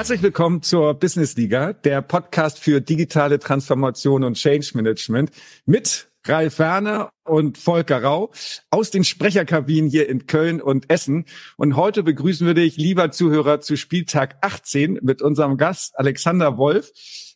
Herzlich willkommen zur Business Liga, der Podcast für digitale Transformation und Change Management mit Ralf Werner und Volker Rau aus den Sprecherkabinen hier in Köln und Essen. Und heute begrüßen wir dich, lieber Zuhörer, zu Spieltag 18 mit unserem Gast Alexander Wolf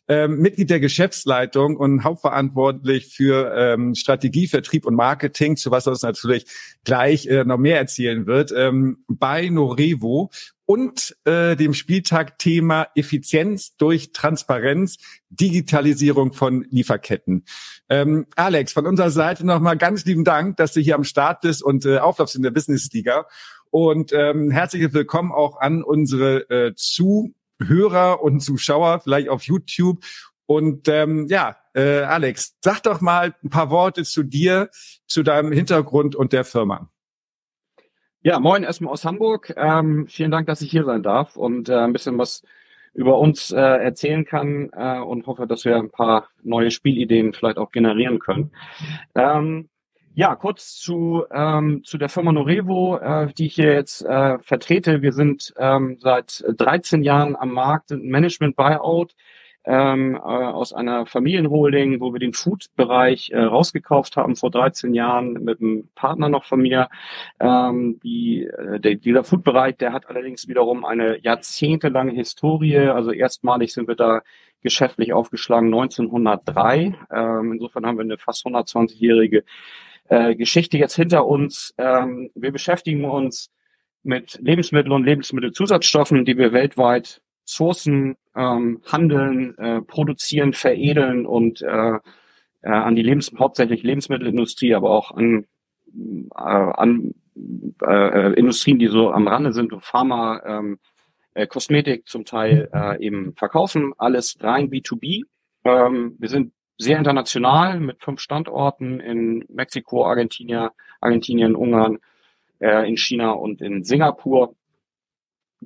ähm, Mitglied der Geschäftsleitung und hauptverantwortlich für ähm, Strategie, Vertrieb und Marketing, zu was er uns natürlich gleich äh, noch mehr erzählen wird, ähm, bei Norevo und äh, dem Spieltag Thema Effizienz durch Transparenz, Digitalisierung von Lieferketten. Ähm, Alex, von unserer Seite nochmal ganz lieben Dank, dass du hier am Start bist und äh, auflaufst in der Business Liga. Und ähm, herzlich willkommen auch an unsere äh, zu Hörer und Zuschauer, vielleicht auf YouTube. Und ähm, ja, äh, Alex, sag doch mal ein paar Worte zu dir, zu deinem Hintergrund und der Firma. Ja, moin erstmal aus Hamburg. Ähm, vielen Dank, dass ich hier sein darf und äh, ein bisschen was über uns äh, erzählen kann äh, und hoffe, dass wir ein paar neue Spielideen vielleicht auch generieren können. Ähm, ja, kurz zu, ähm, zu der Firma Norevo, äh, die ich hier jetzt äh, vertrete. Wir sind ähm, seit 13 Jahren am Markt, sind ein Management-Buyout ähm, äh, aus einer Familienholding, wo wir den Food-Bereich äh, rausgekauft haben vor 13 Jahren mit einem Partner noch von mir. Ähm, die, äh, der, dieser Food-Bereich, der hat allerdings wiederum eine jahrzehntelange Historie. Also erstmalig sind wir da geschäftlich aufgeschlagen 1903. Ähm, insofern haben wir eine fast 120-jährige äh, Geschichte jetzt hinter uns. Ähm, wir beschäftigen uns mit Lebensmitteln und Lebensmittelzusatzstoffen, die wir weltweit sourcen, ähm, handeln, äh, produzieren, veredeln und äh, äh, an die Lebens hauptsächlich Lebensmittelindustrie, aber auch an, äh, an äh, Industrien, die so am Rande sind, Pharma, ähm, äh, Kosmetik zum Teil äh, eben verkaufen, alles rein B2B. Ähm, wir sind sehr international mit fünf Standorten in Mexiko, Argentinien, Argentinien, Ungarn, äh, in China und in Singapur.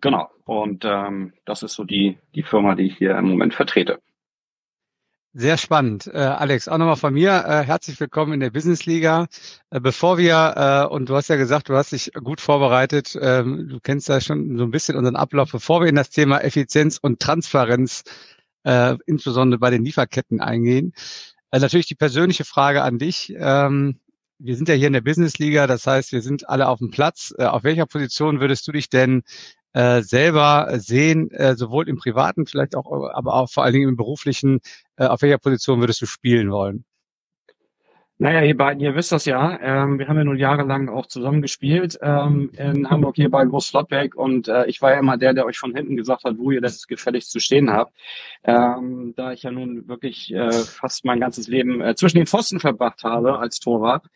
Genau. Und ähm, das ist so die, die Firma, die ich hier im Moment vertrete. Sehr spannend. Äh, Alex, auch nochmal von mir. Äh, herzlich willkommen in der Business Liga. Äh, bevor wir, äh, und du hast ja gesagt, du hast dich gut vorbereitet, ähm, du kennst ja schon so ein bisschen unseren Ablauf, bevor wir in das Thema Effizienz und Transparenz äh, insbesondere bei den Lieferketten eingehen. Äh, natürlich die persönliche Frage an dich. Ähm, wir sind ja hier in der Business Liga, das heißt, wir sind alle auf dem Platz. Äh, auf welcher Position würdest du dich denn äh, selber sehen, äh, sowohl im privaten, vielleicht auch, aber auch vor allen Dingen im beruflichen, äh, auf welcher Position würdest du spielen wollen? Naja, ihr beiden, ihr wisst das ja. Ähm, wir haben ja nun jahrelang auch zusammen gespielt ähm, in Hamburg hier bei Groß Flottbeck und äh, ich war ja immer der, der euch von hinten gesagt hat, wo ihr das gefälligst zu stehen habt. Ähm, da ich ja nun wirklich äh, fast mein ganzes Leben äh, zwischen den Pfosten verbracht habe als Torwart.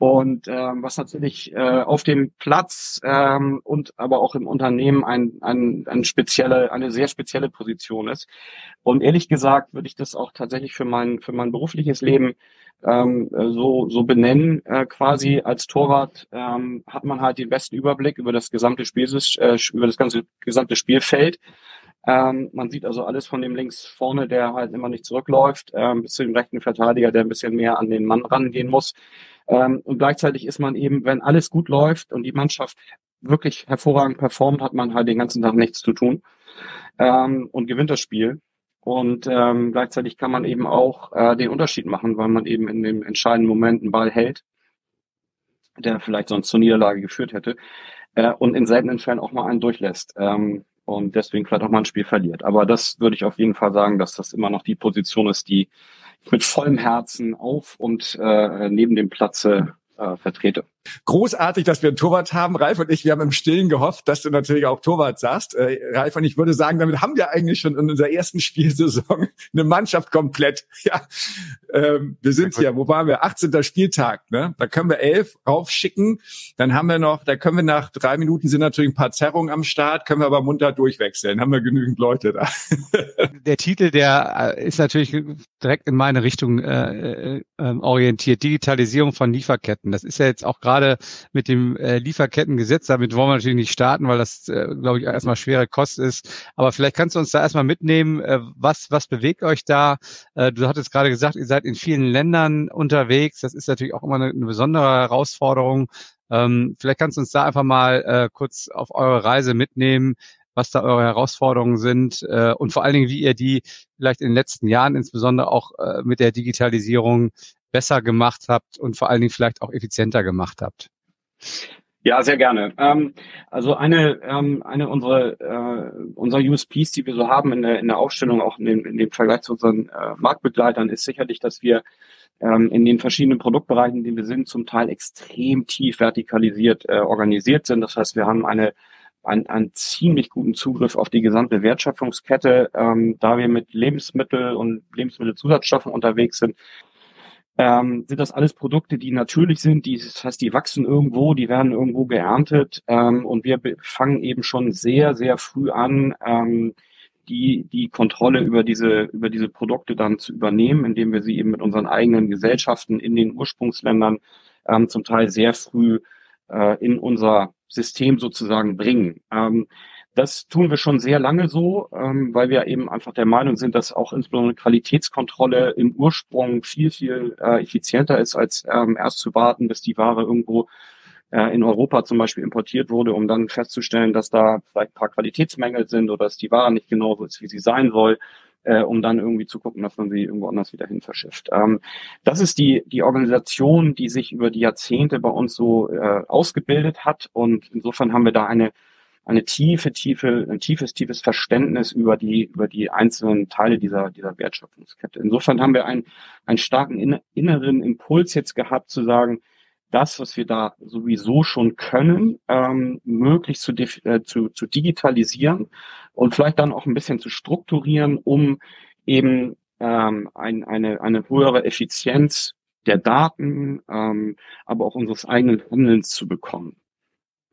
Und ähm, was natürlich äh, auf dem Platz ähm, und aber auch im Unternehmen ein, ein, ein spezielle, eine sehr spezielle Position ist. Und ehrlich gesagt würde ich das auch tatsächlich für mein, für mein berufliches Leben ähm, so, so benennen. Äh, quasi als Torwart ähm, hat man halt den besten Überblick über das gesamte Spiel, äh, über das ganze gesamte Spielfeld. Ähm, man sieht also alles von dem links vorne, der halt immer nicht zurückläuft, ähm, bis zu dem rechten Verteidiger, der ein bisschen mehr an den Mann rangehen muss. Ähm, und gleichzeitig ist man eben, wenn alles gut läuft und die Mannschaft wirklich hervorragend performt, hat man halt den ganzen Tag nichts zu tun ähm, und gewinnt das Spiel. Und ähm, gleichzeitig kann man eben auch äh, den Unterschied machen, weil man eben in dem entscheidenden Moment einen Ball hält, der vielleicht sonst zur Niederlage geführt hätte, äh, und in seltenen Fällen auch mal einen durchlässt. Ähm, und deswegen vielleicht auch mal ein Spiel verliert. Aber das würde ich auf jeden Fall sagen, dass das immer noch die Position ist, die ich mit vollem Herzen auf und äh, neben dem Platze äh, vertrete. Großartig, dass wir einen Torwart haben. Ralf und ich, wir haben im Stillen gehofft, dass du natürlich auch Torwart sagst. Äh, Ralf und ich würde sagen, damit haben wir eigentlich schon in unserer ersten Spielsaison eine Mannschaft komplett. Ja, ähm, wir sind hier, wo waren wir? 18. Spieltag, ne? Da können wir elf raufschicken. Dann haben wir noch, da können wir nach drei Minuten sind natürlich ein paar Zerrungen am Start, können wir aber munter durchwechseln. Haben wir genügend Leute da. Der Titel, der äh, ist natürlich direkt in meine Richtung äh, äh, ähm, orientiert. Digitalisierung von Lieferketten. Das ist ja jetzt auch gerade gerade mit dem äh, Lieferkettengesetz, damit wollen wir natürlich nicht starten, weil das, äh, glaube ich, erstmal schwere Kost ist. Aber vielleicht kannst du uns da erstmal mitnehmen, äh, was, was bewegt euch da? Äh, du hattest gerade gesagt, ihr seid in vielen Ländern unterwegs. Das ist natürlich auch immer eine, eine besondere Herausforderung. Ähm, vielleicht kannst du uns da einfach mal äh, kurz auf eure Reise mitnehmen, was da eure Herausforderungen sind äh, und vor allen Dingen, wie ihr die vielleicht in den letzten Jahren insbesondere auch äh, mit der Digitalisierung besser gemacht habt und vor allen Dingen vielleicht auch effizienter gemacht habt. Ja, sehr gerne. Ähm, also eine, ähm, eine unserer, äh, unserer USPs, die wir so haben in der, in der Aufstellung, auch in dem, in dem Vergleich zu unseren äh, Marktbegleitern, ist sicherlich, dass wir ähm, in den verschiedenen Produktbereichen, in denen wir sind, zum Teil extrem tief vertikalisiert äh, organisiert sind. Das heißt, wir haben eine einen, einen ziemlich guten Zugriff auf die gesamte Wertschöpfungskette, ähm, da wir mit Lebensmittel und Lebensmittelzusatzstoffen unterwegs sind, ähm, sind das alles Produkte, die natürlich sind, die, das heißt, die wachsen irgendwo, die werden irgendwo geerntet ähm, und wir fangen eben schon sehr, sehr früh an, ähm, die, die Kontrolle über diese, über diese Produkte dann zu übernehmen, indem wir sie eben mit unseren eigenen Gesellschaften in den Ursprungsländern ähm, zum Teil sehr früh äh, in unser System sozusagen bringen. Ähm, das tun wir schon sehr lange so, ähm, weil wir eben einfach der Meinung sind, dass auch insbesondere Qualitätskontrolle im Ursprung viel, viel äh, effizienter ist, als ähm, erst zu warten, bis die Ware irgendwo äh, in Europa zum Beispiel importiert wurde, um dann festzustellen, dass da vielleicht ein paar Qualitätsmängel sind oder dass die Ware nicht genau so ist, wie sie sein soll, äh, um dann irgendwie zu gucken, dass man sie irgendwo anders wieder hin verschifft. Ähm, das ist die, die Organisation, die sich über die Jahrzehnte bei uns so äh, ausgebildet hat und insofern haben wir da eine eine tiefe, tiefe, ein tiefes, tiefes Verständnis über die, über die einzelnen Teile dieser, dieser Wertschöpfungskette. Insofern haben wir einen, einen starken inneren Impuls jetzt gehabt, zu sagen, das, was wir da sowieso schon können, ähm, möglichst zu, äh, zu, zu digitalisieren und vielleicht dann auch ein bisschen zu strukturieren, um eben ähm, ein, eine, eine höhere Effizienz der Daten, ähm, aber auch unseres eigenen Handelns zu bekommen.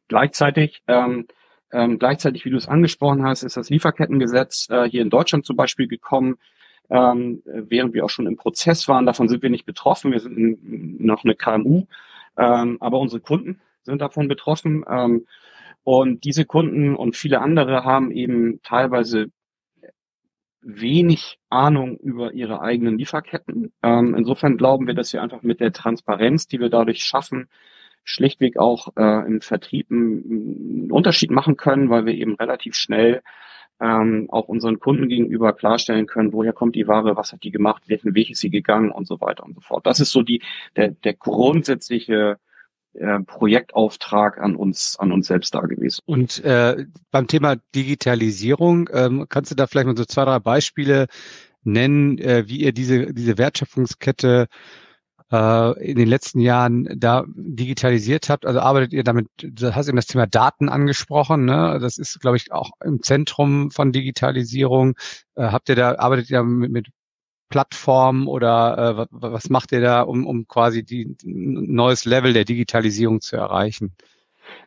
Gleichzeitig ähm, ähm, gleichzeitig, wie du es angesprochen hast, ist das Lieferkettengesetz äh, hier in Deutschland zum Beispiel gekommen, ähm, während wir auch schon im Prozess waren. Davon sind wir nicht betroffen. Wir sind in, noch eine KMU, ähm, aber unsere Kunden sind davon betroffen. Ähm, und diese Kunden und viele andere haben eben teilweise wenig Ahnung über ihre eigenen Lieferketten. Ähm, insofern glauben wir, dass wir einfach mit der Transparenz, die wir dadurch schaffen, schlichtweg auch äh, im Vertrieb einen Unterschied machen können, weil wir eben relativ schnell ähm, auch unseren Kunden gegenüber klarstellen können, woher kommt die Ware, was hat die gemacht, welchen Weg ist sie gegangen und so weiter und so fort. Das ist so die der, der grundsätzliche äh, Projektauftrag an uns an uns selbst da gewesen. Und äh, beim Thema Digitalisierung ähm, kannst du da vielleicht mal so zwei drei Beispiele nennen, äh, wie ihr diese diese Wertschöpfungskette äh, in den letzten Jahren da digitalisiert habt? Also arbeitet ihr damit, du hast eben das Thema Daten angesprochen, ne? Das ist, glaube ich, auch im Zentrum von Digitalisierung. Äh, habt ihr da, arbeitet ihr mit, mit Plattformen oder äh, was macht ihr da, um, um quasi die, ein neues Level der Digitalisierung zu erreichen?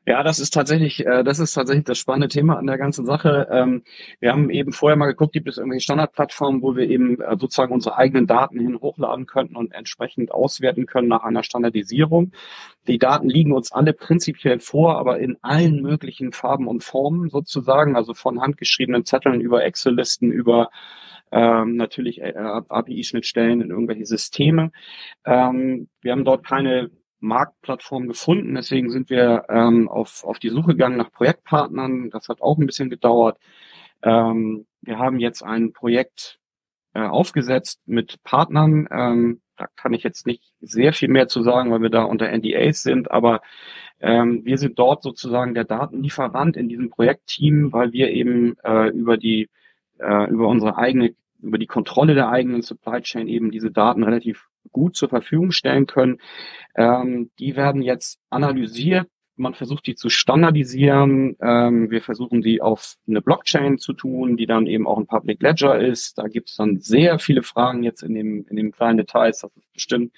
Ja, das ist tatsächlich, äh, das ist tatsächlich das spannende Thema an der ganzen Sache. Ähm, wir haben eben vorher mal geguckt, gibt es irgendwelche Standardplattformen, wo wir eben äh, sozusagen unsere eigenen Daten hin hochladen könnten und entsprechend auswerten können nach einer Standardisierung. Die Daten liegen uns alle prinzipiell vor, aber in allen möglichen Farben und Formen sozusagen, also von handgeschriebenen Zetteln über Excel-Listen, über ähm, natürlich äh, API-Schnittstellen in irgendwelche Systeme. Ähm, wir haben dort keine Marktplattform gefunden. Deswegen sind wir ähm, auf, auf die Suche gegangen nach Projektpartnern. Das hat auch ein bisschen gedauert. Ähm, wir haben jetzt ein Projekt äh, aufgesetzt mit Partnern. Ähm, da kann ich jetzt nicht sehr viel mehr zu sagen, weil wir da unter NDAs sind, aber ähm, wir sind dort sozusagen der Datenlieferant in diesem Projektteam, weil wir eben äh, über die äh, über unsere eigene über die Kontrolle der eigenen Supply Chain eben diese Daten relativ gut zur Verfügung stellen können. Ähm, die werden jetzt analysiert. Man versucht die zu standardisieren. Ähm, wir versuchen die auf eine Blockchain zu tun, die dann eben auch ein Public Ledger ist. Da gibt es dann sehr viele Fragen jetzt in dem, in dem kleinen Details. Das ist bestimmt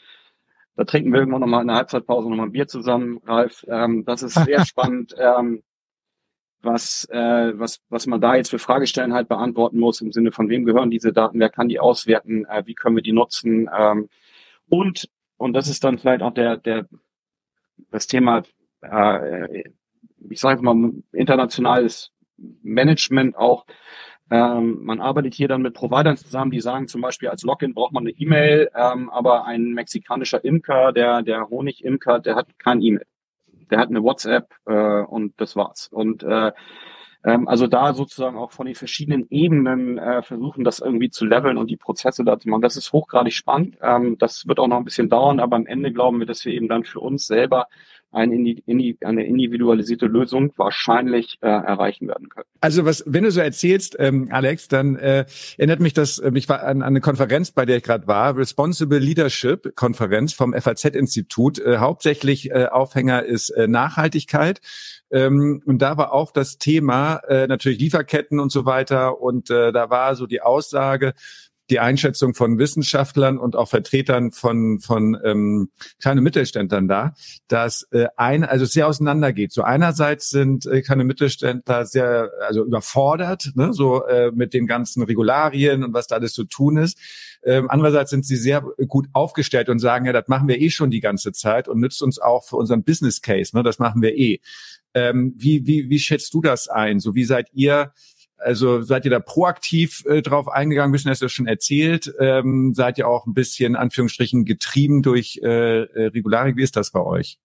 da trinken wir irgendwann nochmal in der Halbzeitpause nochmal ein Bier zusammen, Ralf. Ähm, das ist sehr spannend. Ähm, was, äh, was, was man da jetzt für Fragestellen halt beantworten muss, im Sinne von wem gehören diese Daten, wer kann die auswerten, äh, wie können wir die nutzen. Ähm, und, und das ist dann vielleicht auch der, der, das Thema, äh, ich sage mal, internationales Management auch. Ähm, man arbeitet hier dann mit Providern zusammen, die sagen zum Beispiel, als Login braucht man eine E-Mail, ähm, aber ein mexikanischer Imker, der, der Honig-Imker, der hat kein E-Mail der hat eine WhatsApp äh, und das war's. Und äh, Ähm, also da sozusagen auch von den verschiedenen Ebenen äh, versuchen, das irgendwie zu leveln und die Prozesse da zu machen. Das ist hochgradig spannend. Ähm, das wird auch noch ein bisschen dauern, aber am Ende glauben wir, dass wir eben dann für uns selber eine, eine individualisierte Lösung wahrscheinlich äh, erreichen werden können. Also was, wenn du so erzählst, ähm, Alex, dann äh, erinnert mich das, äh, mich war an, an eine Konferenz, bei der ich gerade war, Responsible Leadership Konferenz vom FAZ-Institut. Äh, hauptsächlich äh, Aufhänger ist äh, Nachhaltigkeit. Ähm, und da war auch das Thema äh, natürlich Lieferketten und so weiter. Und äh, da war so die Aussage, die Einschätzung von Wissenschaftlern und auch Vertretern von von ähm, kleinen Mittelständlern da, dass äh, ein also sehr auseinandergeht. So einerseits sind äh, kleine Mittelständler sehr also überfordert, ne, so äh, mit den ganzen Regularien und was da alles zu tun ist. Ähm, andererseits sind sie sehr gut aufgestellt und sagen, ja, das machen wir eh schon die ganze Zeit und nützt uns auch für unseren Business Case. Ne, das machen wir eh. Ähm, wie, wie, wie schätzt du das ein? So wie seid ihr also seid ihr da proaktiv äh, drauf eingegangen, ein bisschen hast du das schon erzählt. Ähm, seid ihr auch ein bisschen, Anführungsstrichen, getrieben durch äh, äh, Regularien? Wie ist das bei euch?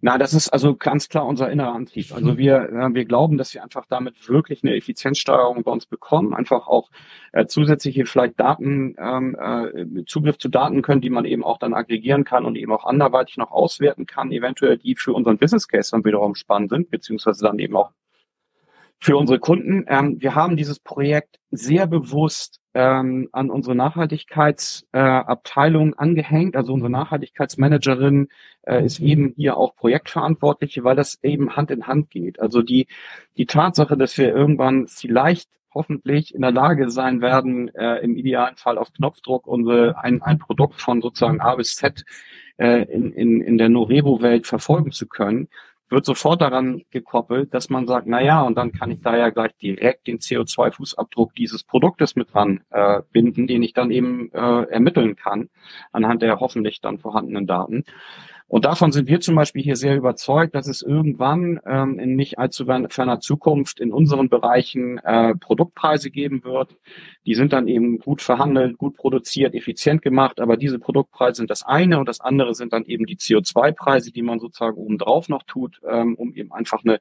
Na, das ist also ganz klar unser innerer Antrieb. Also wir, äh, wir glauben, dass wir einfach damit wirklich eine Effizienzsteuerung bei uns bekommen, einfach auch äh, zusätzliche vielleicht Daten, ähm, äh, Zugriff zu Daten können, die man eben auch dann aggregieren kann und eben auch anderweitig noch auswerten kann, eventuell die für unseren Business Case dann wiederum spannend sind, beziehungsweise dann eben auch für unsere Kunden. Ähm, wir haben dieses Projekt sehr bewusst ähm, an unsere Nachhaltigkeitsabteilung äh, angehängt. Also unsere Nachhaltigkeitsmanagerin äh, ist eben hier auch Projektverantwortliche, weil das eben Hand in Hand geht. Also die, die Tatsache, dass wir irgendwann vielleicht hoffentlich in der Lage sein werden, äh, im idealen Fall auf Knopfdruck unsere, ein, ein Produkt von sozusagen A bis Z äh, in, in, in der Norebo-Welt verfolgen zu können, wird sofort daran gekoppelt, dass man sagt, na ja, und dann kann ich da ja gleich direkt den CO2-Fußabdruck dieses Produktes mit dran äh, binden, den ich dann eben äh, ermitteln kann anhand der hoffentlich dann vorhandenen Daten. Und davon sind wir zum Beispiel hier sehr überzeugt, dass es irgendwann ähm, in nicht allzu ferner Zukunft in unseren Bereichen äh, Produktpreise geben wird. Die sind dann eben gut verhandelt, gut produziert, effizient gemacht, aber diese Produktpreise sind das eine und das andere sind dann eben die CO2-Preise, die man sozusagen obendrauf noch tut, ähm, um eben einfach eine,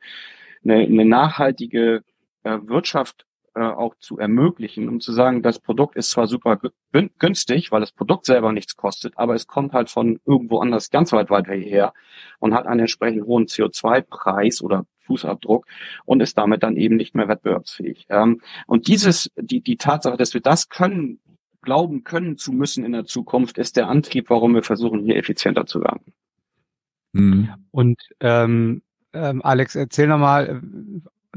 eine, eine nachhaltige äh, Wirtschaft äh, auch zu ermöglichen, um zu sagen, das Produkt ist zwar super günstig, weil das Produkt selber nichts kostet, aber es kommt halt von irgendwo anders ganz weit weit her und hat einen entsprechend hohen CO2-Preis oder Fußabdruck und ist damit dann eben nicht mehr wettbewerbsfähig. Ähm, und dieses, die, die Tatsache, dass wir das können, glauben können zu müssen in der Zukunft, ist der Antrieb, warum wir versuchen, hier effizienter zu werden. Mhm. Und ähm, ähm, Alex, erzähl nochmal,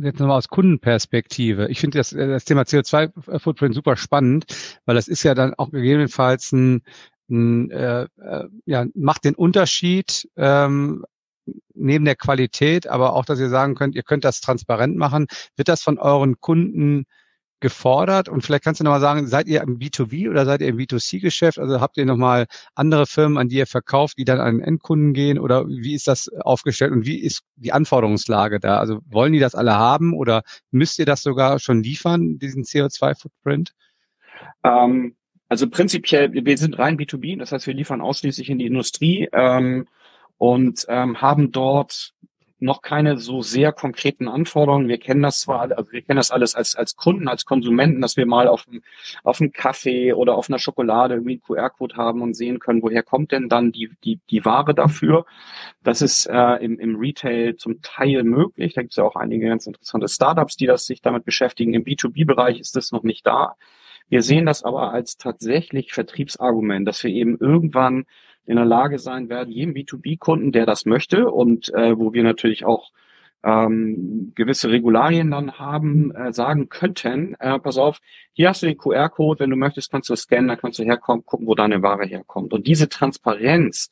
jetzt nochmal aus Kundenperspektive. Ich finde das, das Thema CO2-Footprint super spannend, weil das ist ja dann auch gegebenenfalls ein, ein äh, äh, ja, macht den Unterschied ähm, neben der Qualität, aber auch, dass ihr sagen könnt, ihr könnt das transparent machen. Wird das von euren Kunden gefordert? Und vielleicht kannst du nochmal sagen, seid ihr im B2B oder seid ihr im B2C-Geschäft? Also habt ihr nochmal andere Firmen, an die ihr verkauft, die dann an den Endkunden gehen? Oder wie ist das aufgestellt und wie ist die Anforderungslage da? Also wollen die das alle haben oder müsst ihr das sogar schon liefern, diesen CO2-Footprint? Ähm, also prinzipiell, wir sind rein B2B, das heißt, wir liefern ausschließlich in die Industrie ähm, und ähm, haben dort noch keine so sehr konkreten Anforderungen. Wir kennen das zwar, also wir kennen das alles als, als Kunden, als Konsumenten, dass wir mal auf einem, auf einem Kaffee oder auf einer Schokolade irgendwie einen QR-Code haben und sehen können, woher kommt denn dann die, die, die Ware dafür. Das ist äh, im, im Retail zum Teil möglich. Da gibt es ja auch einige ganz interessante Startups, die das sich damit beschäftigen. Im B2B-Bereich ist das noch nicht da. Wir sehen das aber als tatsächlich Vertriebsargument, dass wir eben irgendwann in der Lage sein werden, jedem B2B-Kunden, der das möchte und äh, wo wir natürlich auch ähm, gewisse Regularien dann haben, äh, sagen könnten, äh, pass auf, hier hast du den QR-Code, wenn du möchtest, kannst du scannen, dann kannst du herkommen, gucken, wo deine Ware herkommt. Und diese Transparenz,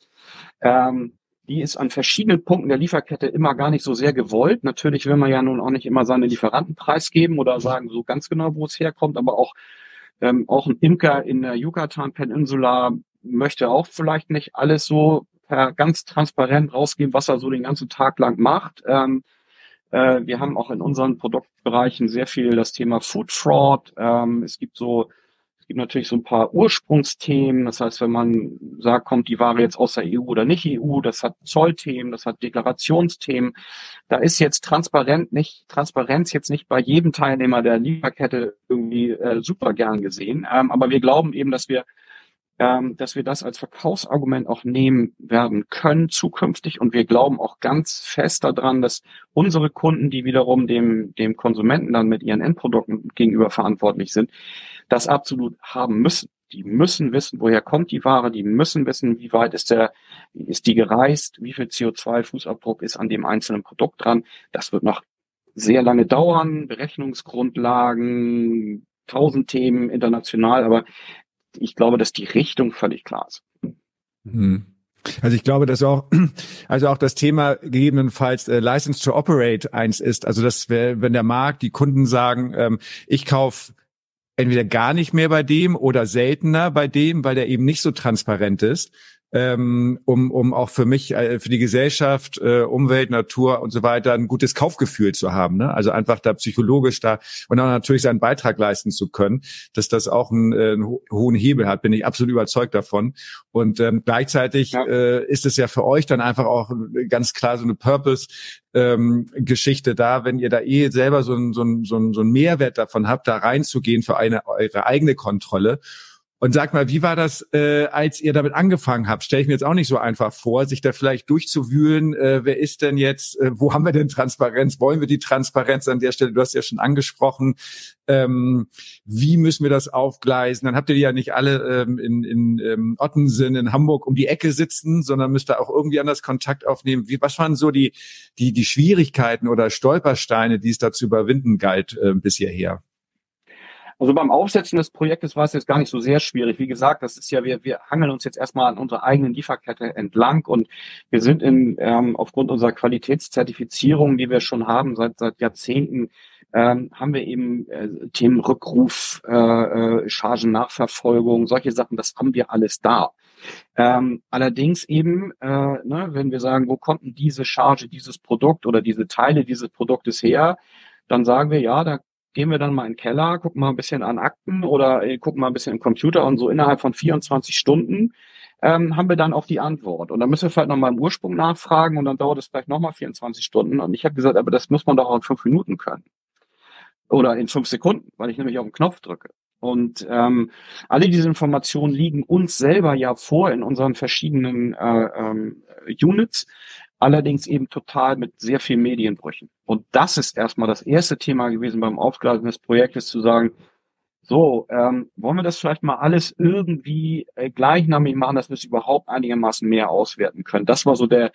ähm, die ist an verschiedenen Punkten der Lieferkette immer gar nicht so sehr gewollt. Natürlich will man ja nun auch nicht immer seine Lieferanten preisgeben oder sagen so ganz genau, wo es herkommt, aber auch ähm, auch ein Imker in der Yucatan-Peninsula möchte auch vielleicht nicht alles so per ganz transparent rausgeben, was er so den ganzen Tag lang macht. Ähm, äh, wir haben auch in unseren Produktbereichen sehr viel das Thema Food Fraud. Ähm, es gibt so Es gibt natürlich so ein paar Ursprungsthemen. Das heißt, wenn man sagt, kommt die Ware jetzt aus der EU oder nicht EU, das hat Zollthemen, das hat Deklarationsthemen. Da ist jetzt transparent nicht, Transparenz jetzt nicht bei jedem Teilnehmer der Lieferkette irgendwie äh, super gern gesehen. Ähm, aber wir glauben eben, dass wir ähm, dass wir das als Verkaufsargument auch nehmen werden können zukünftig. Und wir glauben auch ganz fest daran, dass unsere Kunden, die wiederum dem, dem Konsumenten dann mit ihren Endprodukten gegenüber verantwortlich sind, das absolut haben müssen. Die müssen wissen, woher kommt die Ware, die müssen wissen, wie weit ist der, ist die gereist, wie viel CO2-Fußabdruck ist an dem einzelnen Produkt dran. Das wird noch sehr lange dauern, Berechnungsgrundlagen, tausend Themen international, aber ich glaube, dass die Richtung völlig klar ist. Hm. Also ich glaube, dass auch, also auch das Thema gegebenenfalls äh, License to Operate eins ist. Also dass wenn der Markt, die Kunden sagen, ähm, ich kaufe entweder gar nicht mehr bei dem oder seltener bei dem, weil der eben nicht so transparent ist, ähm, um, um auch für mich, äh, für die Gesellschaft, äh, Umwelt, Natur und so weiter ein gutes Kaufgefühl zu haben. Ne? Also einfach da psychologisch da und auch natürlich seinen Beitrag leisten zu können, dass das auch einen, äh, einen hohen Hebel hat, bin ich absolut überzeugt davon. Und ähm, gleichzeitig ja. äh, ist es ja für euch dann einfach auch ganz klar so eine Purpose, ähm, Geschichte da, wenn ihr da eh selber so ein, so ein, so ein, so ein Mehrwert davon habt, da reinzugehen für eine eure eigene Kontrolle und sag mal, wie war das, äh, als ihr damit angefangen habt? Stelle ich mir jetzt auch nicht so einfach vor, sich da vielleicht durchzuwühlen. Äh, wer ist denn jetzt, äh, wo haben wir denn Transparenz? Wollen wir die Transparenz an der Stelle? Du hast ja schon angesprochen. Ähm, wie müssen wir das aufgleisen? Dann habt ihr die ja nicht alle ähm, in, in ähm, Ottensen in Hamburg um die Ecke sitzen, sondern müsst da auch irgendwie anders Kontakt aufnehmen. Wie, was waren so die, die, die Schwierigkeiten oder Stolpersteine, die es da zu überwinden galt äh, bis hierher? Also beim Aufsetzen des Projektes war es jetzt gar nicht so sehr schwierig. Wie gesagt, das ist ja, wir, wir hangeln uns jetzt erstmal an unserer eigenen Lieferkette entlang und wir sind in, ähm, aufgrund unserer Qualitätszertifizierung, die wir schon haben seit, seit Jahrzehnten, ähm, haben wir eben äh, Themen Rückruf, äh, äh, Chargennachverfolgung, solche Sachen, das haben wir alles da. Ähm, allerdings eben, äh, ne, wenn wir sagen, wo kommt denn diese Charge, dieses Produkt oder diese Teile dieses Produktes her, dann sagen wir, ja, da gehen wir dann mal in den Keller, gucken mal ein bisschen an Akten oder äh, gucken mal ein bisschen im Computer und so innerhalb von 24 Stunden ähm, haben wir dann auch die Antwort. Und dann müssen wir vielleicht nochmal im Ursprung nachfragen und dann dauert es vielleicht nochmal 24 Stunden. Und ich habe gesagt, aber das muss man doch auch in fünf Minuten können. Oder in fünf Sekunden, weil ich nämlich auf den Knopf drücke. Und ähm, alle diese Informationen liegen uns selber ja vor in unseren verschiedenen äh, ähm, Units allerdings eben total mit sehr viel Medienbrüchen. Und das ist erstmal das erste Thema gewesen beim Aufgleisen des Projektes, zu sagen, so, ähm, wollen wir das vielleicht mal alles irgendwie äh, gleichnamig machen, dass wir es überhaupt einigermaßen mehr auswerten können. Das war so der,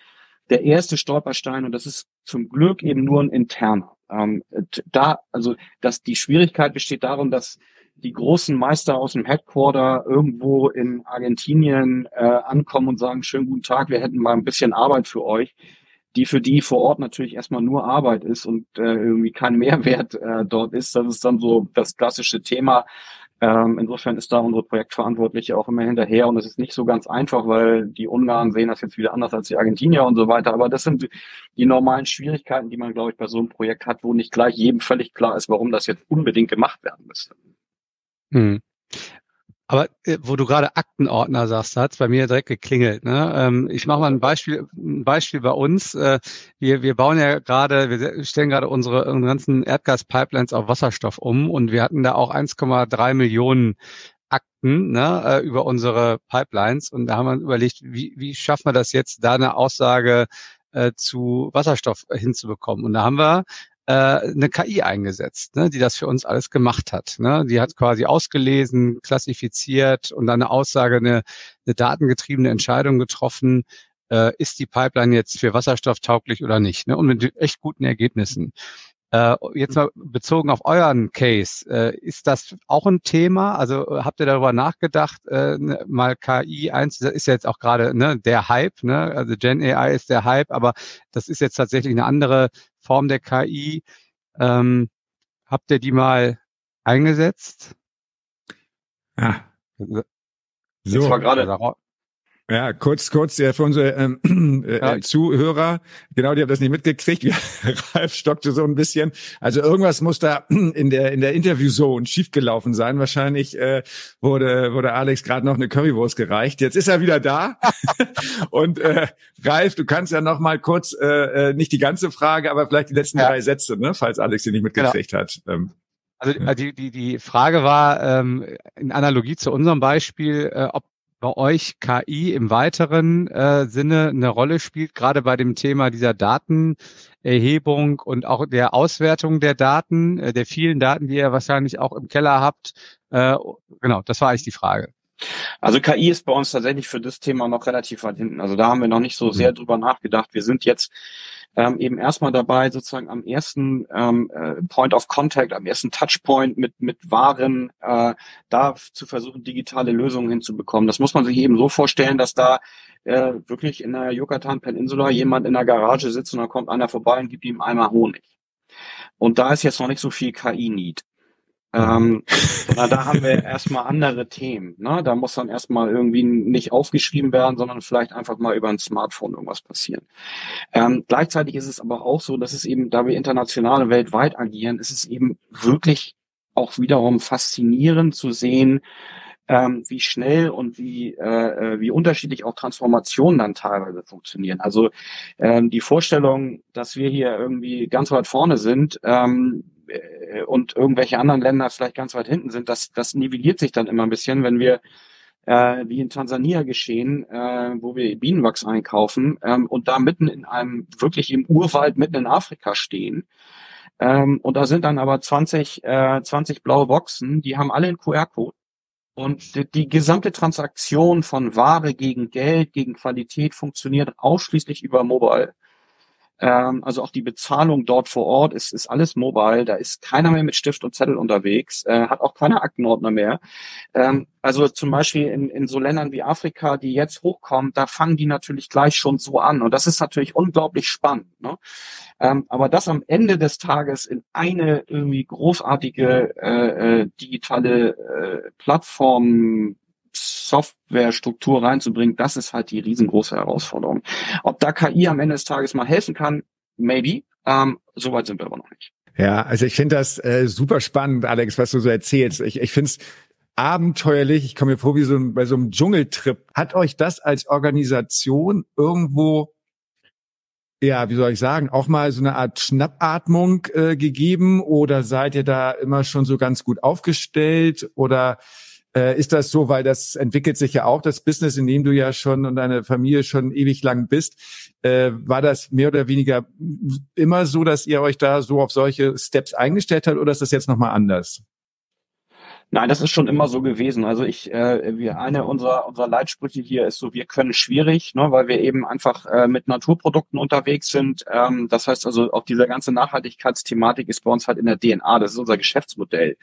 der erste Stolperstein und das ist zum Glück eben nur ein interner. Ähm, da, also, dass die Schwierigkeit besteht darin, dass die großen Meister aus dem Headquarter irgendwo in Argentinien äh, ankommen und sagen, schönen guten Tag, wir hätten mal ein bisschen Arbeit für euch, die für die vor Ort natürlich erstmal nur Arbeit ist und äh, irgendwie kein Mehrwert äh, dort ist. Das ist dann so das klassische Thema. Ähm, insofern ist da unsere Projektverantwortliche auch immer hinterher und es ist nicht so ganz einfach, weil die Ungarn sehen das jetzt wieder anders als die Argentinier und so weiter. Aber das sind die normalen Schwierigkeiten, die man, glaube ich, bei so einem Projekt hat, wo nicht gleich jedem völlig klar ist, warum das jetzt unbedingt gemacht werden müsste. Hm. Aber äh, wo du gerade Aktenordner sagst, hat's bei mir direkt geklingelt. Ne? Ähm, ich mache mal ein Beispiel, ein Beispiel bei uns. Äh, wir, wir bauen ja gerade, wir stellen gerade unsere, unsere ganzen Erdgaspipelines auf Wasserstoff um und wir hatten da auch 1,3 Millionen Akten ne, äh, über unsere Pipelines und da haben wir überlegt, wie, wie schaffen wir das jetzt, da eine Aussage zu Wasserstoff hinzubekommen. Und da haben wir äh, eine KI eingesetzt, ne, die das für uns alles gemacht hat. Ne? Die hat quasi ausgelesen, klassifiziert und dann eine Aussage, eine, eine datengetriebene Entscheidung getroffen, äh, ist die Pipeline jetzt für Wasserstoff tauglich oder nicht. Ne? Und mit echt guten Ergebnissen. Äh, jetzt mal bezogen auf euren Case, äh, ist das auch ein Thema? Also äh, habt ihr darüber nachgedacht, äh, ne, mal KI eins, das ist ja jetzt auch gerade ne, der Hype, ne? also Gen AI ist der Hype, aber das ist jetzt tatsächlich eine andere Form der KI. Ähm, habt ihr die mal eingesetzt? Ja. So. Das war gerade Ja, kurz, kurz ja, für unsere ähm, äh, ja. Zuhörer, genau, die haben das nicht mitgekriegt. Ralf stockte so ein bisschen. Also irgendwas muss da in der in der Interviewzone schiefgelaufen sein. Wahrscheinlich äh, wurde wurde Alex gerade noch eine Currywurst gereicht. Jetzt ist er wieder da. Und äh, Ralf, du kannst ja noch mal kurz äh, äh, nicht die ganze Frage, aber vielleicht die letzten ja. drei Sätze, ne, falls Alex sie nicht mitgekriegt genau. hat. Ähm, also die, die, die Frage war ähm, in Analogie zu unserem Beispiel, äh, ob bei euch KI im weiteren äh, Sinne eine Rolle spielt, gerade bei dem Thema dieser Datenerhebung und auch der Auswertung der Daten, äh, der vielen Daten, die ihr wahrscheinlich auch im Keller habt. Äh, genau, das war eigentlich die Frage. Also KI ist bei uns tatsächlich für das Thema noch relativ weit hinten. Also da haben wir noch nicht so sehr mhm. drüber nachgedacht. Wir sind jetzt ähm, eben erstmal dabei, sozusagen am ersten ähm, äh, Point of Contact, am ersten Touchpoint mit, mit Waren, äh, da zu versuchen, digitale Lösungen hinzubekommen. Das muss man sich eben so vorstellen, dass da äh, wirklich in der Yucatan Peninsula jemand in der Garage sitzt und dann kommt einer vorbei und gibt ihm einmal Honig. Und da ist jetzt noch nicht so viel KI-Need. Ähm, na, da haben wir erstmal andere Themen. Ne? Da muss dann erstmal irgendwie nicht aufgeschrieben werden, sondern vielleicht einfach mal über ein Smartphone irgendwas passieren. Ähm, gleichzeitig ist es aber auch so, dass es eben, da wir international und weltweit agieren, ist es eben wirklich auch wiederum faszinierend zu sehen, ähm, wie schnell und wie, äh, äh wie unterschiedlich auch Transformationen dann teilweise funktionieren. Also ähm, die Vorstellung, dass wir hier irgendwie ganz weit vorne sind, ähm, äh, und irgendwelche anderen Länder vielleicht ganz weit hinten sind, das, das nivelliert sich dann immer ein bisschen, wenn wir äh, wie in Tansania geschehen, äh, wo wir Bienenwachs einkaufen ähm, und da mitten in einem, wirklich im Urwald mitten in Afrika stehen. Ähm, und da sind dann aber 20, äh, 20 blaue Boxen, die haben alle einen QR-Code. Und die, gesamte Transaktion von Ware gegen Geld, gegen Qualität funktioniert ausschließlich über Mobile. Ähm, also auch die Bezahlung dort vor Ort ist, ist alles mobile. Da ist keiner mehr mit Stift und Zettel unterwegs, äh, hat auch keine Aktenordner mehr. Ähm, also zum Beispiel in, in so Ländern wie Afrika, die jetzt hochkommen, da fangen die natürlich gleich schon so an. Und das ist natürlich unglaublich spannend. Ne? Ähm, aber das am Ende des Tages in eine irgendwie großartige äh, äh, digitale äh, Plattform Softwarestruktur reinzubringen, das ist halt die riesengroße Herausforderung. Ob da KI am Ende des Tages mal helfen kann, maybe. Ähm, Soweit sind wir aber noch nicht. Ja, also ich finde das äh, super spannend, Alex, was du so erzählst. Ich, ich finde es abenteuerlich. Ich komme mir vor wie so ein, bei so einem Dschungeltrip. Hat euch das als Organisation irgendwo, ja, wie soll ich sagen, auch mal so eine Art Schnappatmung äh, gegeben oder seid ihr da immer schon so ganz gut aufgestellt oder äh, ist das so, weil das entwickelt sich ja auch, das Business, in dem du ja schon und deine Familie schon ewig lang bist. Äh, war das mehr oder weniger immer so, dass ihr euch da so auf solche Steps eingestellt habt oder ist das jetzt nochmal anders? Nein, das ist schon immer so gewesen. Also ich, äh, wir, eine unserer, unserer Leitsprüche hier ist so, wir können schwierig, ne, weil wir eben einfach äh, mit Naturprodukten unterwegs sind. Ähm, das heißt also, auch diese ganze Nachhaltigkeitsthematik ist bei uns halt in der DNA. Das ist unser Geschäftsmodell.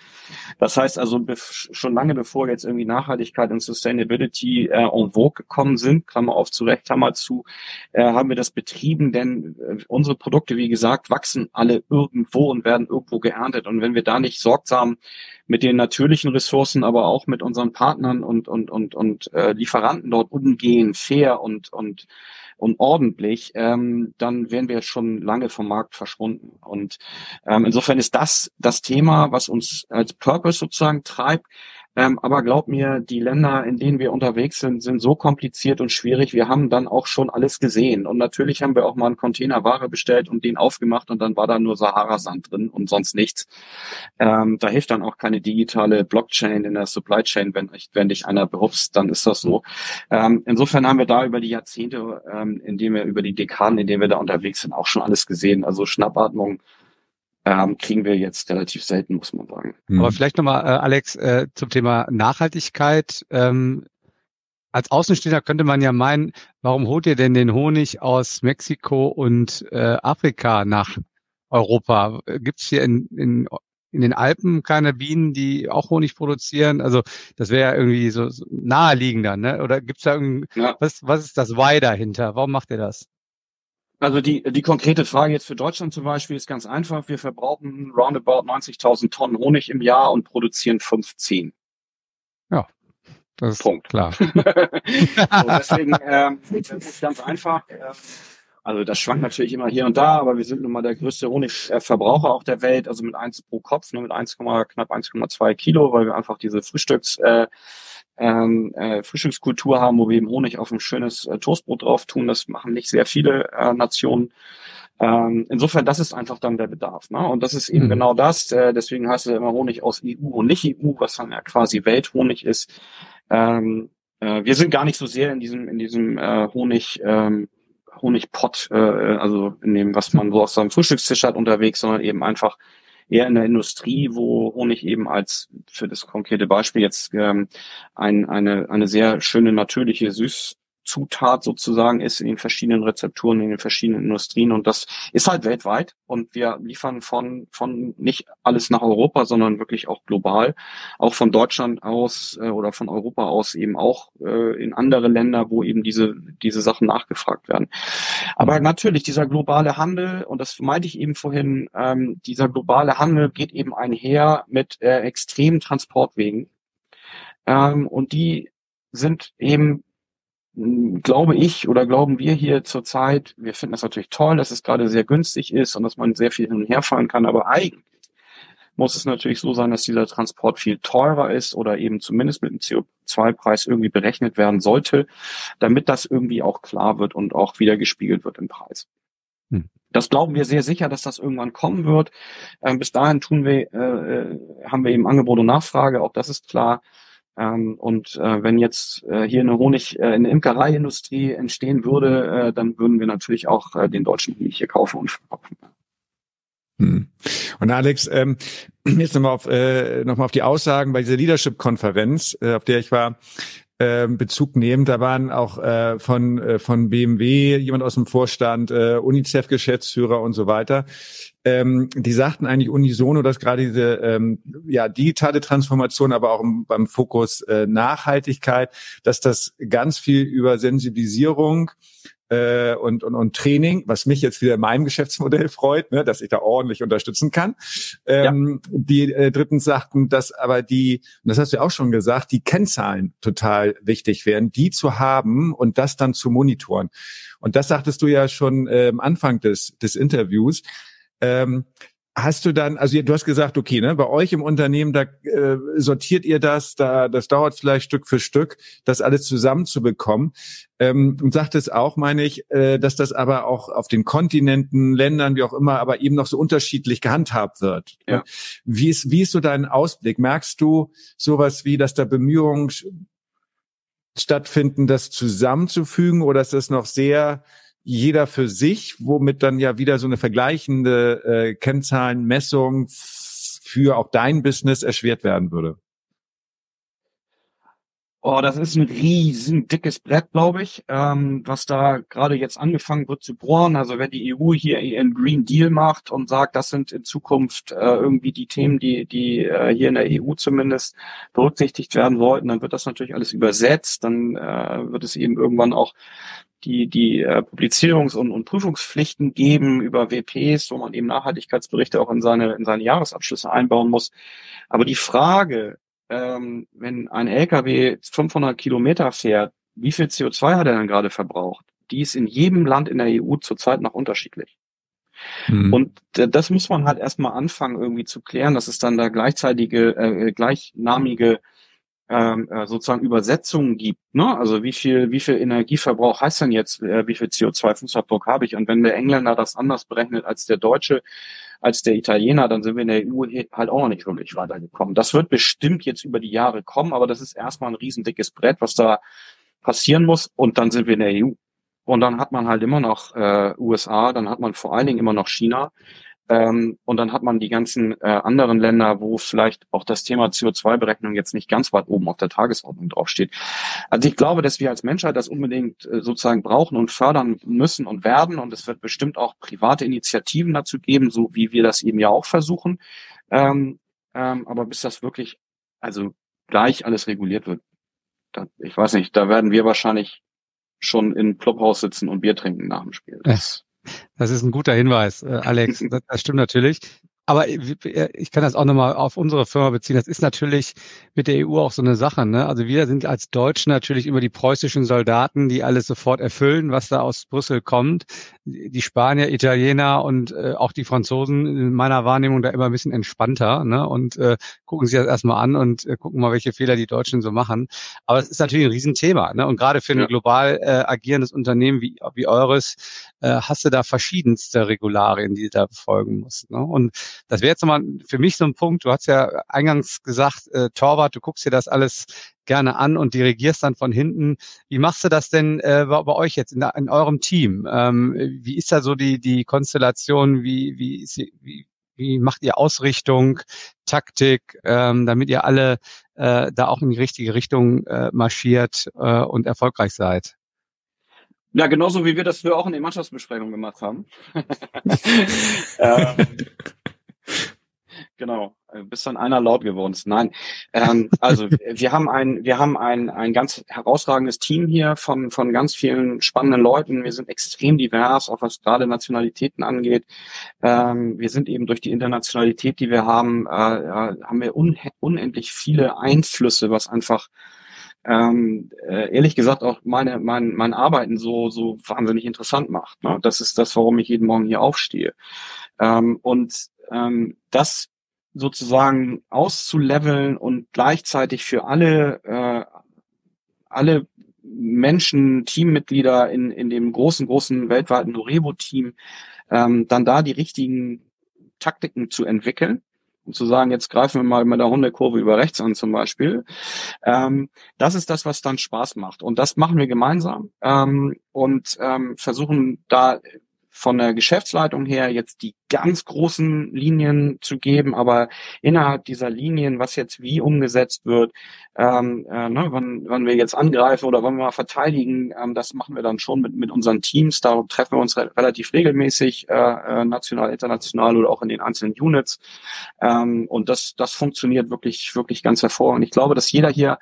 Das heißt also, schon lange bevor jetzt irgendwie Nachhaltigkeit und Sustainability äh, en vogue gekommen sind, Klammer auf zurecht, Klammer zu, äh, haben wir das betrieben, denn äh, unsere Produkte, wie gesagt, wachsen alle irgendwo und werden irgendwo geerntet. Und wenn wir da nicht sorgsam mit den natürlichen Ressourcen, aber auch mit unseren Partnern und und und und äh, Lieferanten dort umgehen, fair und und und ordentlich, ähm, dann wären wir schon lange vom Markt verschwunden. Und ähm, insofern ist das das Thema, was uns als Purpose sozusagen treibt. Ähm, aber glaub mir, die Länder, in denen wir unterwegs sind, sind so kompliziert und schwierig. Wir haben dann auch schon alles gesehen. Und natürlich haben wir auch mal einen Container Ware bestellt und den aufgemacht und dann war da nur Sahara-Sand drin und sonst nichts. Ähm, da hilft dann auch keine digitale Blockchain in der Supply Chain, wenn, wenn dich einer behupst, dann ist das so. Ähm, insofern haben wir da über die Jahrzehnte, ähm, in denen wir, über die Dekaden, in denen wir da unterwegs sind, auch schon alles gesehen. Also Schnappatmung ähm, kriegen wir jetzt relativ selten, muss man sagen. Aber hm. vielleicht nochmal, äh, Alex, äh, zum Thema Nachhaltigkeit. Ähm, als Außenstehender könnte man ja meinen, warum holt ihr denn den Honig aus Mexiko und äh, Afrika nach Europa? Gibt es hier in, in, in den Alpen keine Bienen, die auch Honig produzieren? Also das wäre ja irgendwie so, so naheliegender, ne? Oder gibt's da irgendwie, ja. was, was ist das Why dahinter? Warum macht ihr das? Also die, die konkrete Frage jetzt für Deutschland zum Beispiel ist ganz einfach. Wir verbrauchen roundabout 90.000 Tonnen Honig im Jahr und produzieren 15. Ja, Das ist Punkt. klar. so, deswegen äh, das ist ganz einfach. Also das schwankt natürlich immer hier und da, aber wir sind nun mal der größte Honigverbraucher auch der Welt, also mit eins pro Kopf, nur mit 1, knapp 1,2 Kilo, weil wir einfach diese Frühstücks äh, ähm, äh, Frühstückskultur haben, wo wir eben Honig auf ein schönes äh, Toastbrot drauf tun. Das machen nicht sehr viele äh, Nationen. Ähm, insofern, das ist einfach dann der Bedarf. Ne? Und das ist eben mhm. genau das. Äh, deswegen heißt es immer Honig aus EU und nicht EU, was dann ja quasi Welthonig ist. Ähm, äh, wir sind gar nicht so sehr in diesem in diesem äh, Honig ähm, Honigpott, äh, also in dem, was man so auf seinem Frühstückstisch hat unterwegs, sondern eben einfach eher in der Industrie, wo Honig eben als für das konkrete Beispiel jetzt ähm, ein, eine, eine sehr schöne natürliche Süß Zutat sozusagen ist in den verschiedenen Rezepturen, in den verschiedenen Industrien. Und das ist halt weltweit. Und wir liefern von, von nicht alles nach Europa, sondern wirklich auch global, auch von Deutschland aus äh, oder von Europa aus eben auch äh, in andere Länder, wo eben diese, diese Sachen nachgefragt werden. Aber natürlich, dieser globale Handel, und das meinte ich eben vorhin, ähm, dieser globale Handel geht eben einher mit äh, extremen Transportwegen. Ähm, und die sind eben glaube ich oder glauben wir hier zurzeit, wir finden das natürlich toll, dass es gerade sehr günstig ist und dass man sehr viel hin und her fahren kann, aber eigentlich muss es natürlich so sein, dass dieser Transport viel teurer ist oder eben zumindest mit dem CO2-Preis irgendwie berechnet werden sollte, damit das irgendwie auch klar wird und auch wieder gespiegelt wird im Preis. Hm. Das glauben wir sehr sicher, dass das irgendwann kommen wird. Ähm, bis dahin tun wir, äh, äh haben wir eben Angebot und Nachfrage, auch das ist klar. Ähm, und äh, wenn jetzt äh, hier eine Honig, äh, eine Imkereiindustrie entstehen würde, äh, dann würden wir natürlich auch äh, den deutschen Honig hier kaufen und verkaufen. Hm. Und Alex, ähm, jetzt nochmal auf, äh, noch auf die Aussagen bei dieser Leadership-Konferenz, äh, auf der ich war, äh, Bezug nehmen. Da waren auch äh, von, äh, von BMW jemand aus dem Vorstand, äh, UNICEF-Geschäftsführer und so weiter ähm, die sagten eigentlich unisono, dass gerade diese ähm, ja, digitale Transformation, aber auch im, beim Fokus äh, Nachhaltigkeit, dass das ganz viel über Sensibilisierung äh, und, und, und Training, was mich jetzt wieder in meinem Geschäftsmodell freut, ne, dass ich da ordentlich unterstützen kann. Ähm, ja. Die äh, Dritten sagten, dass aber die, und das hast du ja auch schon gesagt, die Kennzahlen total wichtig wären, die zu haben und das dann zu monitoren. Und das sagtest du ja schon äh, am Anfang des, des Interviews. Ähm, hast du dann, also du hast gesagt, okay, ne, bei euch im Unternehmen, da äh, sortiert ihr das, da das dauert vielleicht Stück für Stück, das alles zusammenzubekommen. Ähm, und sagt es auch, meine ich, äh, dass das aber auch auf den Kontinenten, Ländern, wie auch immer, aber eben noch so unterschiedlich gehandhabt wird. Ja. Wie ist, wie ist so dein Ausblick? Merkst du sowas wie, dass da Bemühungen stattfinden, das zusammenzufügen, oder ist das noch sehr jeder für sich, womit dann ja wieder so eine vergleichende äh, Kennzahlenmessung für auch dein Business erschwert werden würde? Oh, das ist ein riesen dickes Brett, glaube ich, ähm, was da gerade jetzt angefangen wird zu bohren. Also wenn die EU hier ihren Green Deal macht und sagt, das sind in Zukunft äh, irgendwie die Themen, die, die äh, hier in der EU zumindest berücksichtigt werden sollten, dann wird das natürlich alles übersetzt. Dann äh, wird es eben irgendwann auch die, die äh, Publizierungs- und, und Prüfungspflichten geben über WPs, wo man eben Nachhaltigkeitsberichte auch in seine, in seine Jahresabschlüsse einbauen muss. Aber die Frage, ähm, wenn ein LKW 500 Kilometer fährt, wie viel CO2 hat er dann gerade verbraucht? Die ist in jedem Land in der EU zurzeit noch unterschiedlich. Mhm. Und äh, das muss man halt erstmal anfangen irgendwie zu klären, dass es dann da gleichzeitige, äh, gleichnamige ähm, äh, sozusagen Übersetzungen gibt. Ne? Also wie viel, wie viel Energieverbrauch heißt denn jetzt, äh, wie viel CO2-Fußabdruck habe ich? Und wenn der Engländer das anders berechnet als der Deutsche, als der Italiener, dann sind wir in der EU halt auch noch nicht wirklich weitergekommen. Das wird bestimmt jetzt über die Jahre kommen, aber das ist erstmal ein riesendickes Brett, was da passieren muss. Und dann sind wir in der EU. Und dann hat man halt immer noch äh, USA, dann hat man vor allen Dingen immer noch China. Ähm, und dann hat man die ganzen äh, anderen Länder, wo vielleicht auch das Thema CO2-Berechnung jetzt nicht ganz weit oben auf der Tagesordnung draufsteht. Also ich glaube, dass wir als Menschheit das unbedingt äh, sozusagen brauchen und fördern müssen und werden. Und es wird bestimmt auch private Initiativen dazu geben, so wie wir das eben ja auch versuchen. Ähm, ähm, aber bis das wirklich, also gleich alles reguliert wird, da, ich weiß nicht, da werden wir wahrscheinlich schon in Clubhaus sitzen und Bier trinken nach dem Spiel. Das das ist ein guter Hinweis, äh, Alex. Das, das stimmt natürlich. Aber ich kann das auch nochmal auf unsere Firma beziehen. Das ist natürlich mit der EU auch so eine Sache. Ne? Also wir sind als Deutsche natürlich immer die preußischen Soldaten, die alles sofort erfüllen, was da aus Brüssel kommt. Die Spanier, Italiener und äh, auch die Franzosen in meiner Wahrnehmung da immer ein bisschen entspannter ne? und äh, gucken sich das erstmal an und äh, gucken mal, welche Fehler die Deutschen so machen. Aber es ist natürlich ein Riesenthema. Ne? Und gerade für ein ja. global äh, agierendes Unternehmen wie, wie eures äh, hast du da verschiedenste Regularien, die du da befolgen musst. Ne? Und das wäre jetzt nochmal für mich so ein Punkt. Du hast ja eingangs gesagt, äh, Torwart, du guckst dir das alles gerne an und dirigierst dann von hinten. Wie machst du das denn äh, bei, bei euch jetzt in, in eurem Team? Ähm, wie ist da so die, die Konstellation? Wie, wie, wie, wie macht ihr Ausrichtung, Taktik, ähm, damit ihr alle äh, da auch in die richtige Richtung äh, marschiert äh, und erfolgreich seid? Ja, genauso wie wir das früher auch in den Mannschaftsbesprechungen gemacht haben. ähm, genau, bis dann einer laut geworden ist. Nein, ähm, also wir haben ein, wir haben ein, ein ganz herausragendes Team hier von von ganz vielen spannenden Leuten. Wir sind extrem divers, auch was gerade Nationalitäten angeht. Ähm, wir sind eben durch die Internationalität, die wir haben, äh, haben wir un unendlich viele Einflüsse, was einfach ähm, äh, ehrlich gesagt auch meine, mein, mein Arbeiten so, so wahnsinnig interessant macht. Ne? Das ist das, warum ich jeden Morgen hier aufstehe. Ähm, und ähm, das sozusagen auszuleveln und gleichzeitig für alle, äh, alle Menschen, Teammitglieder in, in dem großen, großen weltweiten Norebo-Team, ähm, dann da die richtigen Taktiken zu entwickeln und zu sagen, jetzt greifen wir mal mit der Hundekurve über rechts an zum Beispiel. Ähm, das ist das, was dann Spaß macht. Und das machen wir gemeinsam ähm, und ähm, versuchen da von der Geschäftsleitung her jetzt die ganz großen Linien zu geben, aber innerhalb dieser Linien, was jetzt wie umgesetzt wird, ähm, äh, ne, wann, wann wir jetzt angreifen oder wann wir mal verteidigen, ähm, das machen wir dann schon mit, mit unseren Teams. Da treffen wir uns re relativ regelmäßig, äh, äh, national, international oder auch in den einzelnen Units. Ähm, und das, das funktioniert wirklich, wirklich ganz hervorragend. Ich glaube, dass jeder hier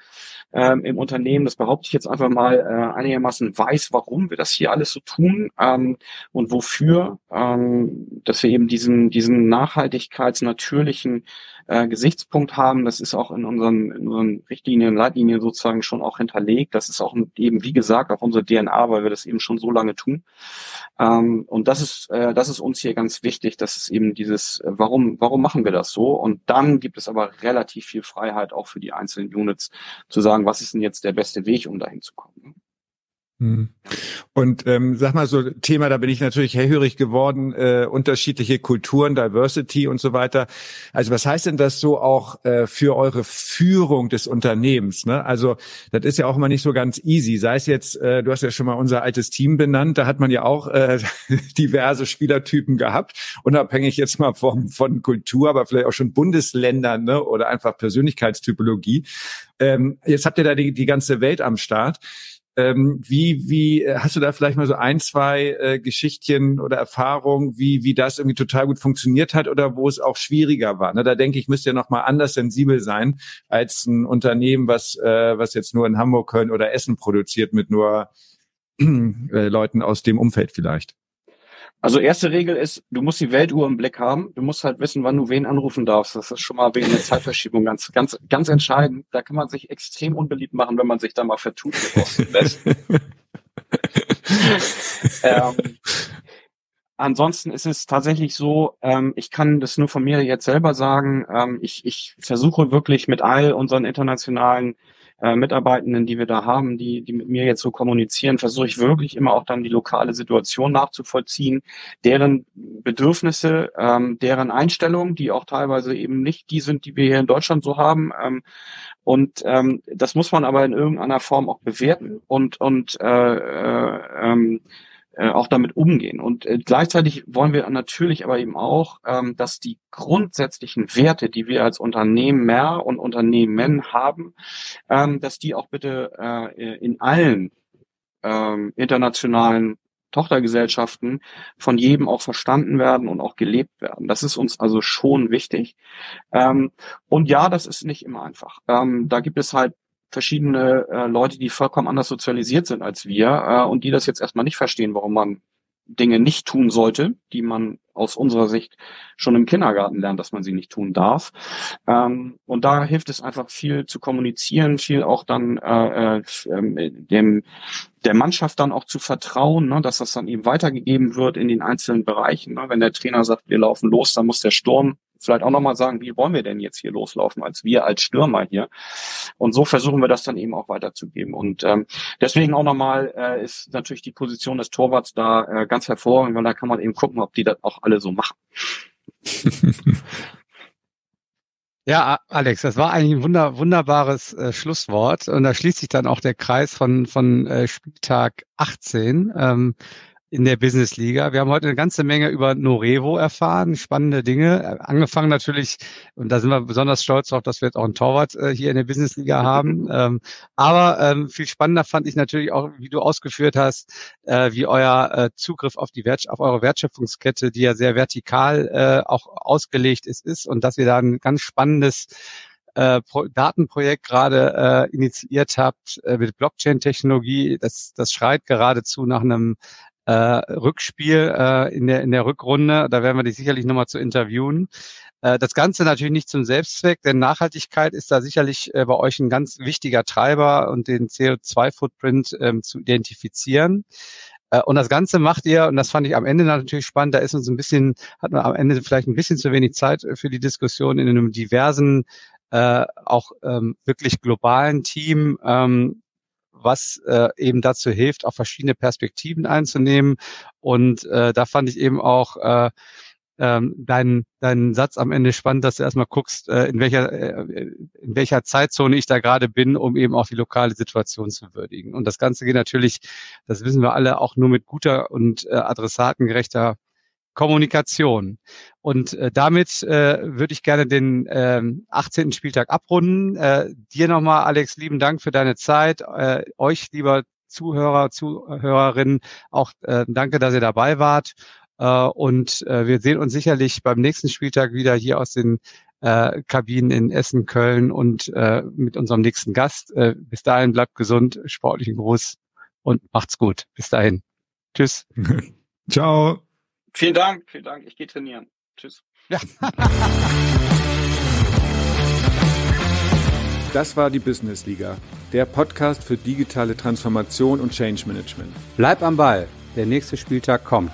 ähm, im Unternehmen, das behaupte ich jetzt einfach mal, äh, einigermaßen weiß, warum wir das hier alles so tun ähm, und wofür, ähm, dass wir eben diesen, diesen nachhaltigkeitsnatürlichen äh, Gesichtspunkt haben. Das ist auch in unseren, in unseren Richtlinien, Leitlinien sozusagen schon auch hinterlegt. Das ist auch eben, wie gesagt, auch unsere DNA, weil wir das eben schon so lange tun. Ähm, und das ist, äh, das ist uns hier ganz wichtig, dass es eben dieses, äh, warum, warum machen wir das so? Und dann gibt es aber relativ viel Freiheit auch für die einzelnen Units zu sagen, was ist denn jetzt der beste Weg, um dahin zu kommen. Hm. Und ähm, sag mal so Thema, da bin ich natürlich hellhörig geworden, äh, unterschiedliche Kulturen, Diversity und so weiter. Also was heißt denn das so auch äh, für eure Führung des Unternehmens? Ne? Also das ist ja auch immer nicht so ganz easy. Sei es jetzt, äh, du hast ja schon mal unser altes Team benannt, da hat man ja auch äh, diverse Spielertypen gehabt, unabhängig jetzt mal vom, von Kultur, aber vielleicht auch schon Bundesländern ne? oder einfach Persönlichkeitstypologie. Ähm, jetzt habt ihr da die, die ganze Welt am Start. Ähm, wie, wie, äh, hast du da vielleicht mal so ein, zwei äh, Geschichtchen oder Erfahrungen, wie, wie das irgendwie total gut funktioniert hat oder wo es auch schwieriger war? Ne, da denke ich, müsste ja noch mal anders sensibel sein als ein Unternehmen, was, äh, was jetzt nur in Hamburg, Köln oder Essen produziert mit nur äh, Leuten aus dem Umfeld vielleicht. Also erste Regel ist, du musst die Weltuhr im Blick haben. Du musst halt wissen, wann du wen anrufen darfst. Das ist schon mal wegen der Zeitverschiebung ganz, ganz, ganz entscheidend. Da kann man sich extrem unbeliebt machen, wenn man sich da mal vertut. ähm, ansonsten ist es tatsächlich so, ähm, ich kann das nur von mir jetzt selber sagen. Ähm, ich, ich versuche wirklich mit all unseren internationalen äh, Mitarbeitenden, die wir da haben, die, die mit mir jetzt so kommunizieren, versuche ich wirklich immer auch dann die lokale Situation nachzuvollziehen, deren Bedürfnisse, ähm, deren Einstellungen, die auch teilweise eben nicht die sind, die wir hier in Deutschland so haben. Ähm, und ähm, das muss man aber in irgendeiner Form auch bewerten und, und äh, äh, ähm, äh, auch damit umgehen. Und äh, gleichzeitig wollen wir natürlich aber eben auch, ähm, dass die grundsätzlichen Werte, die wir als Unternehmer und Unternehmen haben, ähm, dass die auch bitte äh, in allen ähm, internationalen Tochtergesellschaften von jedem auch verstanden werden und auch gelebt werden. Das ist uns also schon wichtig. Ähm, und ja, das ist nicht immer einfach. Ähm, da gibt es halt verschiedene äh, Leute, die vollkommen anders sozialisiert sind als wir äh, und die das jetzt erstmal nicht verstehen, warum man Dinge nicht tun sollte, die man aus unserer Sicht schon im Kindergarten lernt, dass man sie nicht tun darf. Ähm, und da hilft es einfach viel zu kommunizieren, viel auch dann äh, äh, ähm, dem der Mannschaft dann auch zu vertrauen, ne, dass das dann eben weitergegeben wird in den einzelnen Bereichen. Ne. Wenn der Trainer sagt, wir laufen los, dann muss der Sturm vielleicht auch nochmal sagen, wie wollen wir denn jetzt hier loslaufen, als wir als Stürmer hier. Und so versuchen wir das dann eben auch weiterzugeben. Und ähm, deswegen auch nochmal äh, ist natürlich die Position des Torwarts da äh, ganz hervorragend, weil da kann man eben gucken, ob die das auch alle so machen. Ja, Alex, das war eigentlich ein wunder, wunderbares äh, Schlusswort. Und da schließt sich dann auch der Kreis von, von äh, Spieltag 18. Ähm, in der Business Liga. Wir haben heute eine ganze Menge über Norevo erfahren, spannende Dinge. Angefangen natürlich, und da sind wir besonders stolz darauf, dass wir jetzt auch einen Torwart äh, hier in der Business Liga haben. Ähm, aber ähm, viel spannender fand ich natürlich auch, wie du ausgeführt hast, äh, wie euer äh, Zugriff auf die Wert auf eure Wertschöpfungskette, die ja sehr vertikal äh, auch ausgelegt ist, ist und dass ihr da ein ganz spannendes äh, Datenprojekt gerade äh, initiiert habt äh, mit Blockchain-Technologie. Das, das schreit geradezu nach einem äh, Rückspiel äh, in, der, in der Rückrunde. Da werden wir dich sicherlich nochmal zu interviewen. Äh, das Ganze natürlich nicht zum Selbstzweck, denn Nachhaltigkeit ist da sicherlich äh, bei euch ein ganz wichtiger Treiber und den CO2-Footprint ähm, zu identifizieren. Äh, und das Ganze macht ihr, und das fand ich am Ende natürlich spannend, da ist uns ein bisschen, hat man am Ende vielleicht ein bisschen zu wenig Zeit für die Diskussion in einem diversen, äh, auch ähm, wirklich globalen Team. Ähm, was äh, eben dazu hilft, auch verschiedene Perspektiven einzunehmen. Und äh, da fand ich eben auch äh, ähm, deinen, deinen Satz am Ende spannend, dass du erstmal guckst, äh, in welcher äh, in welcher Zeitzone ich da gerade bin, um eben auch die lokale Situation zu würdigen. Und das Ganze geht natürlich, das wissen wir alle, auch nur mit guter und äh, adressatengerechter Kommunikation. Und äh, damit äh, würde ich gerne den äh, 18. Spieltag abrunden. Äh, dir nochmal, Alex, lieben Dank für deine Zeit. Äh, euch, lieber Zuhörer, Zuhörerinnen, auch äh, danke, dass ihr dabei wart. Äh, und äh, wir sehen uns sicherlich beim nächsten Spieltag wieder hier aus den äh, Kabinen in Essen, Köln und äh, mit unserem nächsten Gast. Äh, bis dahin bleibt gesund, sportlichen Gruß und macht's gut. Bis dahin. Tschüss. Ciao. Vielen Dank, vielen Dank. Ich gehe trainieren. Tschüss. Ja. Das war die Business Liga, der Podcast für digitale Transformation und Change Management. Bleib am Ball, der nächste Spieltag kommt.